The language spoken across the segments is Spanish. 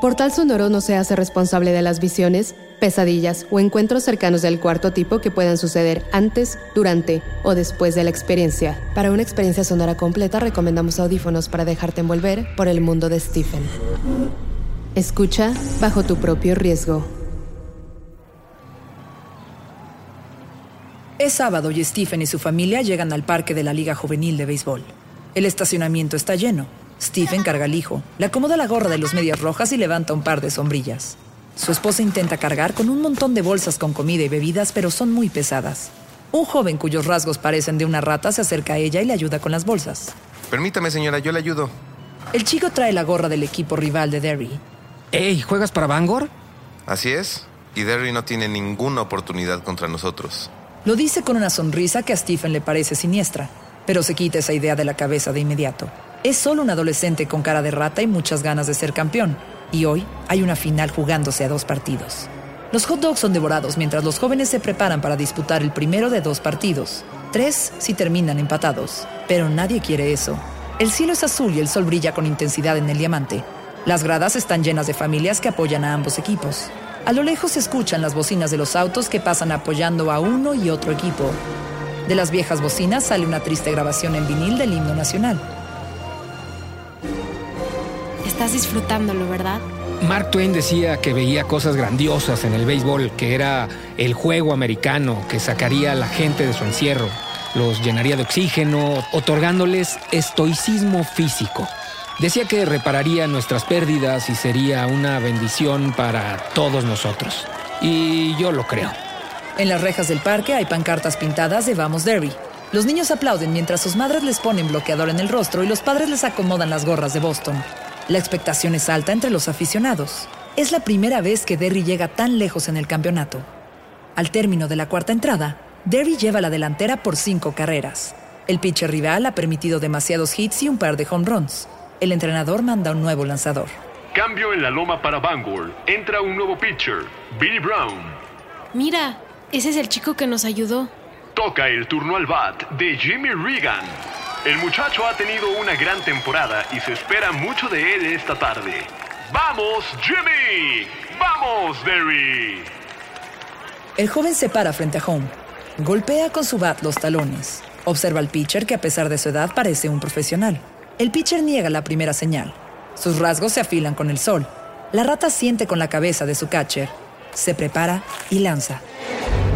Portal Sonoro no se hace responsable de las visiones, pesadillas o encuentros cercanos del cuarto tipo que puedan suceder antes, durante o después de la experiencia. Para una experiencia sonora completa recomendamos audífonos para dejarte envolver por el mundo de Stephen. Escucha bajo tu propio riesgo. Es sábado y Stephen y su familia llegan al parque de la Liga Juvenil de Béisbol. El estacionamiento está lleno. Stephen carga al hijo, le acomoda la gorra de los medias rojas y levanta un par de sombrillas. Su esposa intenta cargar con un montón de bolsas con comida y bebidas, pero son muy pesadas. Un joven cuyos rasgos parecen de una rata se acerca a ella y le ayuda con las bolsas. Permítame, señora, yo le ayudo. El chico trae la gorra del equipo rival de Derry. Ey, ¿juegas para Bangor? Así es. Y Derry no tiene ninguna oportunidad contra nosotros. Lo dice con una sonrisa que a Stephen le parece siniestra, pero se quita esa idea de la cabeza de inmediato. Es solo un adolescente con cara de rata y muchas ganas de ser campeón. Y hoy hay una final jugándose a dos partidos. Los hot dogs son devorados mientras los jóvenes se preparan para disputar el primero de dos partidos. Tres si terminan empatados. Pero nadie quiere eso. El cielo es azul y el sol brilla con intensidad en el diamante. Las gradas están llenas de familias que apoyan a ambos equipos. A lo lejos se escuchan las bocinas de los autos que pasan apoyando a uno y otro equipo. De las viejas bocinas sale una triste grabación en vinil del himno nacional. Estás disfrutándolo, ¿verdad? Mark Twain decía que veía cosas grandiosas en el béisbol, que era el juego americano que sacaría a la gente de su encierro, los llenaría de oxígeno, otorgándoles estoicismo físico. Decía que repararía nuestras pérdidas y sería una bendición para todos nosotros. Y yo lo creo. En las rejas del parque hay pancartas pintadas de Vamos Derby. Los niños aplauden mientras sus madres les ponen bloqueador en el rostro y los padres les acomodan las gorras de Boston. La expectación es alta entre los aficionados. Es la primera vez que Derry llega tan lejos en el campeonato. Al término de la cuarta entrada, Derry lleva la delantera por cinco carreras. El pitcher rival ha permitido demasiados hits y un par de home runs. El entrenador manda un nuevo lanzador. Cambio en la loma para Bangor. Entra un nuevo pitcher, Billy Brown. Mira, ese es el chico que nos ayudó. Toca el turno al bat de Jimmy Regan. El muchacho ha tenido una gran temporada y se espera mucho de él esta tarde. ¡Vamos, Jimmy! ¡Vamos, Derry! El joven se para frente a Home. Golpea con su bat los talones. Observa al pitcher que a pesar de su edad parece un profesional. El pitcher niega la primera señal. Sus rasgos se afilan con el sol. La rata siente con la cabeza de su catcher. Se prepara y lanza.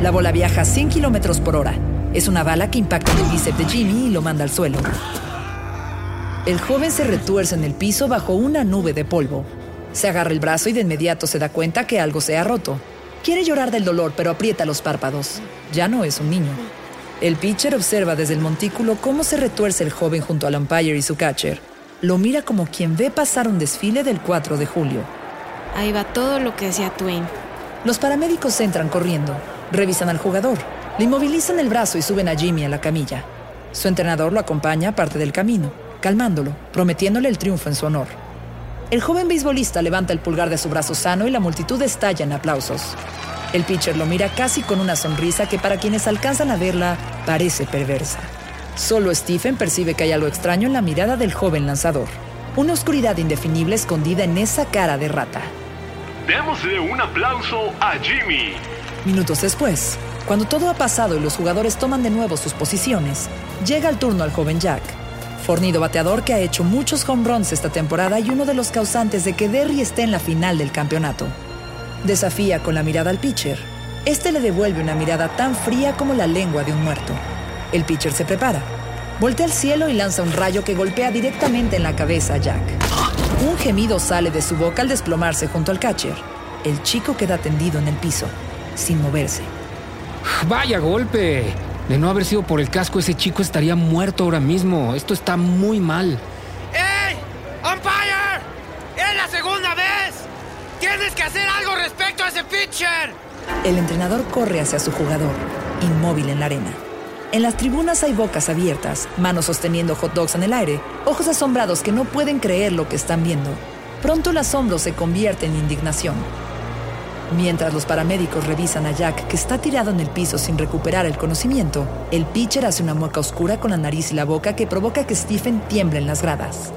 La bola viaja a 100 kilómetros por hora es una bala que impacta en el bíceps de Jimmy y lo manda al suelo. El joven se retuerce en el piso bajo una nube de polvo. Se agarra el brazo y de inmediato se da cuenta que algo se ha roto. Quiere llorar del dolor, pero aprieta los párpados. Ya no es un niño. El pitcher observa desde el montículo cómo se retuerce el joven junto al umpire y su catcher. Lo mira como quien ve pasar un desfile del 4 de julio. Ahí va todo lo que decía Twain. Los paramédicos entran corriendo. Revisan al jugador. Le inmovilizan el brazo y suben a Jimmy a la camilla. Su entrenador lo acompaña a parte del camino, calmándolo, prometiéndole el triunfo en su honor. El joven beisbolista levanta el pulgar de su brazo sano y la multitud estalla en aplausos. El pitcher lo mira casi con una sonrisa que para quienes alcanzan a verla parece perversa. Solo Stephen percibe que hay algo extraño en la mirada del joven lanzador. Una oscuridad indefinible escondida en esa cara de rata. Démosle un aplauso a Jimmy. Minutos después, cuando todo ha pasado y los jugadores toman de nuevo sus posiciones, llega el turno al joven Jack. Fornido bateador que ha hecho muchos home runs esta temporada y uno de los causantes de que Derry esté en la final del campeonato. Desafía con la mirada al pitcher. Este le devuelve una mirada tan fría como la lengua de un muerto. El pitcher se prepara. Voltea al cielo y lanza un rayo que golpea directamente en la cabeza a Jack. Un gemido sale de su boca al desplomarse junto al catcher. El chico queda tendido en el piso, sin moverse. Vaya golpe. De no haber sido por el casco, ese chico estaría muerto ahora mismo. Esto está muy mal. ¡Ey! ¡Umpire! ¡Es la segunda vez! ¡Tienes que hacer algo respecto a ese pitcher! El entrenador corre hacia su jugador, inmóvil en la arena. En las tribunas hay bocas abiertas, manos sosteniendo hot dogs en el aire, ojos asombrados que no pueden creer lo que están viendo. Pronto el asombro se convierte en indignación. Mientras los paramédicos revisan a Jack, que está tirado en el piso sin recuperar el conocimiento, el pitcher hace una mueca oscura con la nariz y la boca que provoca que Stephen tiemble en las gradas.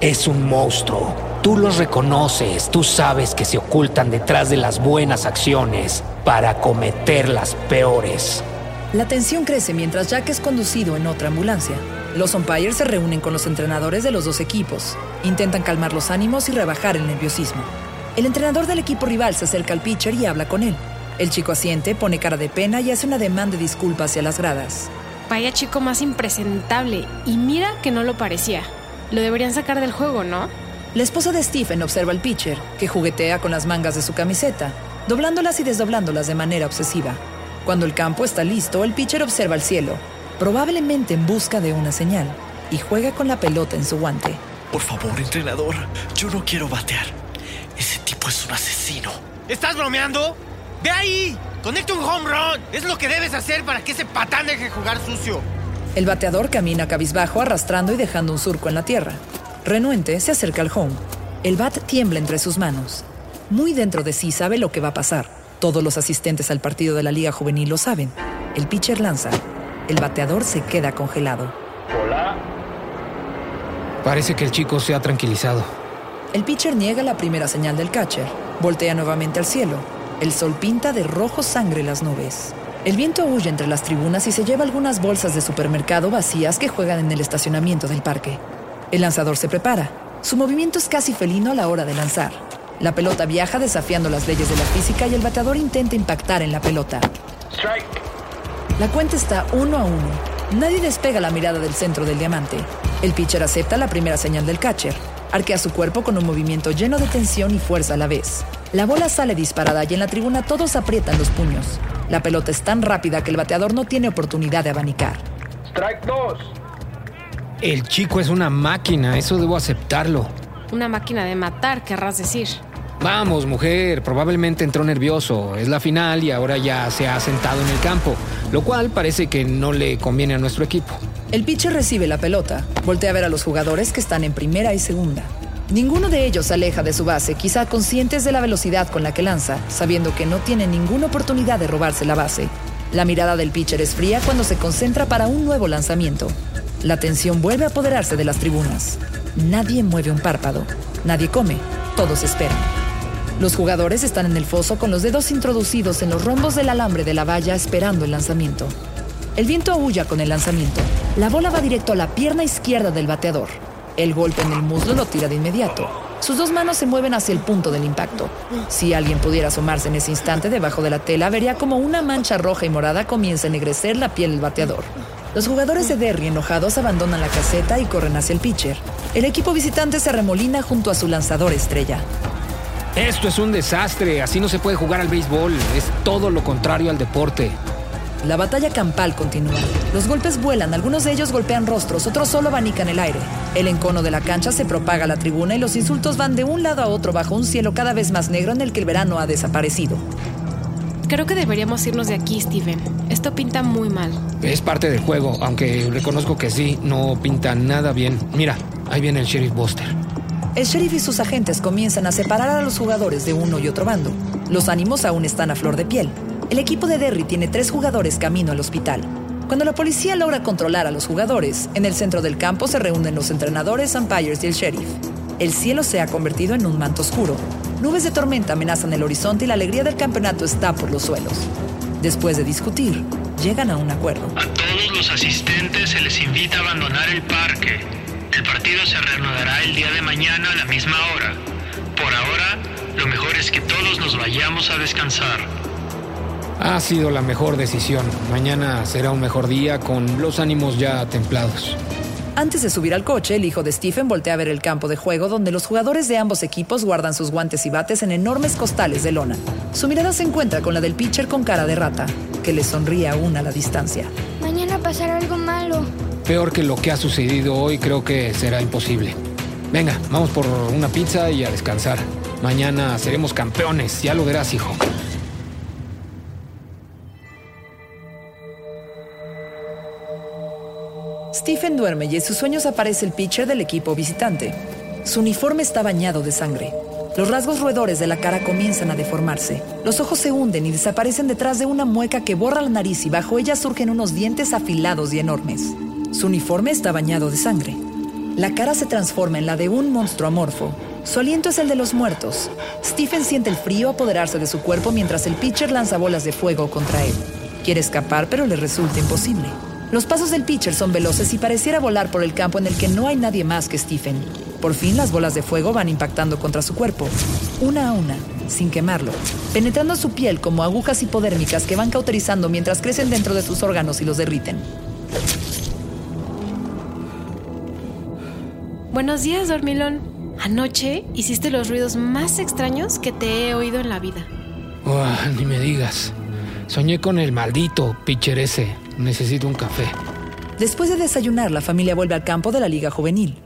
Es un monstruo. Tú los reconoces, tú sabes que se ocultan detrás de las buenas acciones para cometer las peores. La tensión crece mientras Jack es conducido en otra ambulancia. Los umpires se reúnen con los entrenadores de los dos equipos. Intentan calmar los ánimos y rebajar el nerviosismo. El entrenador del equipo rival se acerca al pitcher y habla con él. El chico asiente, pone cara de pena y hace una demanda de disculpas hacia las gradas. Vaya chico más impresentable. Y mira que no lo parecía. Lo deberían sacar del juego, ¿no? La esposa de Stephen observa al pitcher, que juguetea con las mangas de su camiseta, doblándolas y desdoblándolas de manera obsesiva. Cuando el campo está listo, el pitcher observa el cielo, probablemente en busca de una señal, y juega con la pelota en su guante. Por favor, entrenador, yo no quiero batear. Es un asesino. ¿Estás bromeando? ¡Ve ahí! ¡Conecta un home run! Es lo que debes hacer para que ese patán deje jugar sucio. El bateador camina cabizbajo arrastrando y dejando un surco en la tierra. Renuente se acerca al home. El bat tiembla entre sus manos. Muy dentro de sí sabe lo que va a pasar. Todos los asistentes al partido de la Liga Juvenil lo saben. El pitcher lanza. El bateador se queda congelado. Hola. Parece que el chico se ha tranquilizado. El pitcher niega la primera señal del catcher. Voltea nuevamente al cielo. El sol pinta de rojo sangre las nubes. El viento huye entre las tribunas y se lleva algunas bolsas de supermercado vacías que juegan en el estacionamiento del parque. El lanzador se prepara. Su movimiento es casi felino a la hora de lanzar. La pelota viaja desafiando las leyes de la física y el bateador intenta impactar en la pelota. Strike. La cuenta está uno a uno. Nadie despega la mirada del centro del diamante. El pitcher acepta la primera señal del catcher. Arquea su cuerpo con un movimiento lleno de tensión y fuerza a la vez. La bola sale disparada y en la tribuna todos aprietan los puños. La pelota es tan rápida que el bateador no tiene oportunidad de abanicar. Strike 2. El chico es una máquina, eso debo aceptarlo. Una máquina de matar, querrás decir. Vamos, mujer, probablemente entró nervioso. Es la final y ahora ya se ha sentado en el campo, lo cual parece que no le conviene a nuestro equipo. El pitcher recibe la pelota, voltea a ver a los jugadores que están en primera y segunda. Ninguno de ellos aleja de su base, quizá conscientes de la velocidad con la que lanza, sabiendo que no tiene ninguna oportunidad de robarse la base. La mirada del pitcher es fría cuando se concentra para un nuevo lanzamiento. La tensión vuelve a apoderarse de las tribunas. Nadie mueve un párpado, nadie come, todos esperan. Los jugadores están en el foso con los dedos introducidos en los rombos del alambre de la valla esperando el lanzamiento. El viento aúlla con el lanzamiento. La bola va directo a la pierna izquierda del bateador. El golpe en el muslo lo tira de inmediato. Sus dos manos se mueven hacia el punto del impacto. Si alguien pudiera asomarse en ese instante debajo de la tela, vería como una mancha roja y morada comienza a ennegrecer la piel del bateador. Los jugadores de Derry enojados abandonan la caseta y corren hacia el pitcher. El equipo visitante se remolina junto a su lanzador estrella. Esto es un desastre, así no se puede jugar al béisbol, es todo lo contrario al deporte. La batalla campal continúa. Los golpes vuelan, algunos de ellos golpean rostros, otros solo abanican el aire. El encono de la cancha se propaga a la tribuna y los insultos van de un lado a otro bajo un cielo cada vez más negro en el que el verano ha desaparecido. Creo que deberíamos irnos de aquí, Steven. Esto pinta muy mal. Es parte del juego, aunque reconozco que sí, no pinta nada bien. Mira, ahí viene el sheriff Buster. El sheriff y sus agentes comienzan a separar a los jugadores de uno y otro bando. Los ánimos aún están a flor de piel. El equipo de Derry tiene tres jugadores camino al hospital. Cuando la policía logra controlar a los jugadores, en el centro del campo se reúnen los entrenadores, umpires y el sheriff. El cielo se ha convertido en un manto oscuro. Nubes de tormenta amenazan el horizonte y la alegría del campeonato está por los suelos. Después de discutir, llegan a un acuerdo. A todos los asistentes se les invita a abandonar el parque. El partido se reanudará el día de mañana a la misma hora. Por ahora, lo mejor es que todos nos vayamos a descansar. Ha sido la mejor decisión. Mañana será un mejor día con los ánimos ya templados. Antes de subir al coche, el hijo de Stephen voltea a ver el campo de juego donde los jugadores de ambos equipos guardan sus guantes y bates en enormes costales de lona. Su mirada se encuentra con la del pitcher con cara de rata. que le sonríe aún a la distancia. Mañana pasará algo malo. Peor que lo que ha sucedido hoy creo que será imposible. Venga, vamos por una pizza y a descansar. Mañana seremos campeones, ya lo verás, hijo. Stephen duerme y en sus sueños aparece el pitcher del equipo visitante. Su uniforme está bañado de sangre. Los rasgos roedores de la cara comienzan a deformarse. Los ojos se hunden y desaparecen detrás de una mueca que borra la nariz y bajo ella surgen unos dientes afilados y enormes. Su uniforme está bañado de sangre. La cara se transforma en la de un monstruo amorfo. Su aliento es el de los muertos. Stephen siente el frío apoderarse de su cuerpo mientras el pitcher lanza bolas de fuego contra él. Quiere escapar, pero le resulta imposible. Los pasos del pitcher son veloces y pareciera volar por el campo en el que no hay nadie más que Stephen. Por fin las bolas de fuego van impactando contra su cuerpo, una a una, sin quemarlo, penetrando su piel como agujas hipodérmicas que van cauterizando mientras crecen dentro de sus órganos y los derriten. Buenos días, dormilón. Anoche hiciste los ruidos más extraños que te he oído en la vida. Ni me digas. Soñé con el maldito pitcher ese. Necesito un café. Después de desayunar, la familia vuelve al campo de la Liga Juvenil.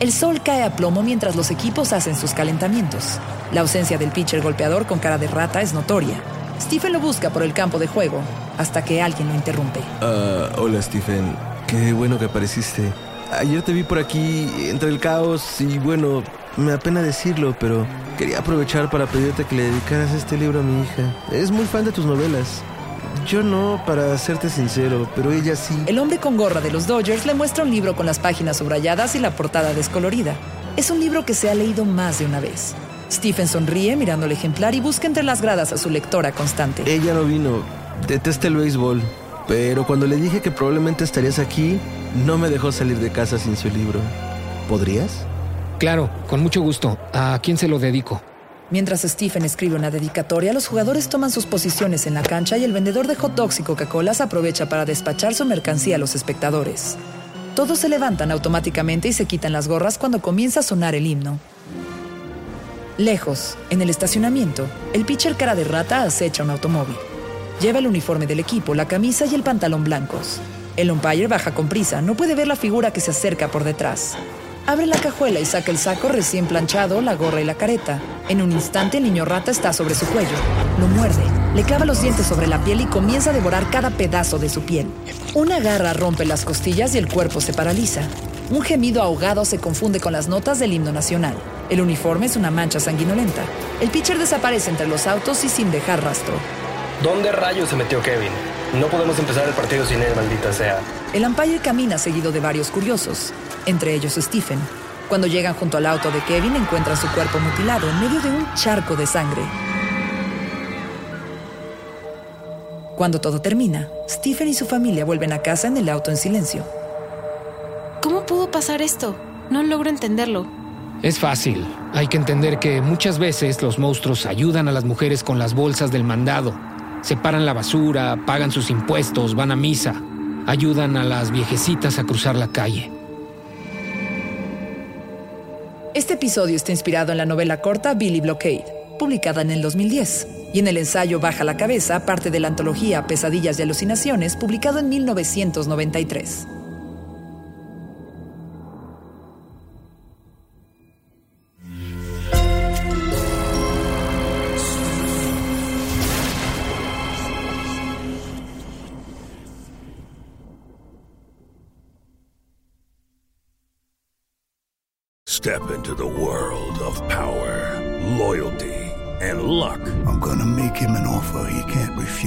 El sol cae a plomo mientras los equipos hacen sus calentamientos. La ausencia del pitcher golpeador con cara de rata es notoria. Stephen lo busca por el campo de juego hasta que alguien lo interrumpe. Ah, hola Stephen, qué bueno que apareciste. Ayer te vi por aquí entre el caos y bueno, me apena decirlo, pero quería aprovechar para pedirte que le dedicaras este libro a mi hija. Es muy fan de tus novelas. Yo no, para serte sincero, pero ella sí. El hombre con gorra de los Dodgers le muestra un libro con las páginas subrayadas y la portada descolorida. Es un libro que se ha leído más de una vez. Stephen sonríe mirando el ejemplar y busca entre las gradas a su lectora constante. Ella no vino. Detesta el béisbol. Pero cuando le dije que probablemente estarías aquí, no me dejó salir de casa sin su libro. ¿Podrías? Claro, con mucho gusto. ¿A quién se lo dedico? Mientras Stephen escribe una dedicatoria, los jugadores toman sus posiciones en la cancha y el vendedor de hot dogs y Coca-Colas aprovecha para despachar su mercancía a los espectadores. Todos se levantan automáticamente y se quitan las gorras cuando comienza a sonar el himno. Lejos, en el estacionamiento, el pitcher cara de rata acecha un automóvil. Lleva el uniforme del equipo, la camisa y el pantalón blancos. El umpire baja con prisa, no puede ver la figura que se acerca por detrás. Abre la cajuela y saca el saco recién planchado, la gorra y la careta. En un instante el niño rata está sobre su cuello. Lo muerde, le clava los dientes sobre la piel y comienza a devorar cada pedazo de su piel. Una garra rompe las costillas y el cuerpo se paraliza. Un gemido ahogado se confunde con las notas del himno nacional. El uniforme es una mancha sanguinolenta. El pitcher desaparece entre los autos y sin dejar rastro. ¿Dónde rayos se metió Kevin? No podemos empezar el partido sin él, maldita sea. El umpire camina seguido de varios curiosos, entre ellos Stephen. Cuando llegan junto al auto de Kevin, encuentran su cuerpo mutilado en medio de un charco de sangre. Cuando todo termina, Stephen y su familia vuelven a casa en el auto en silencio. ¿Cómo pudo pasar esto? No logro entenderlo. Es fácil. Hay que entender que muchas veces los monstruos ayudan a las mujeres con las bolsas del mandado. Separan la basura, pagan sus impuestos, van a misa, ayudan a las viejecitas a cruzar la calle. Este episodio está inspirado en la novela corta Billy Blockade, publicada en el 2010, y en el ensayo Baja la cabeza, parte de la antología Pesadillas y alucinaciones, publicado en 1993.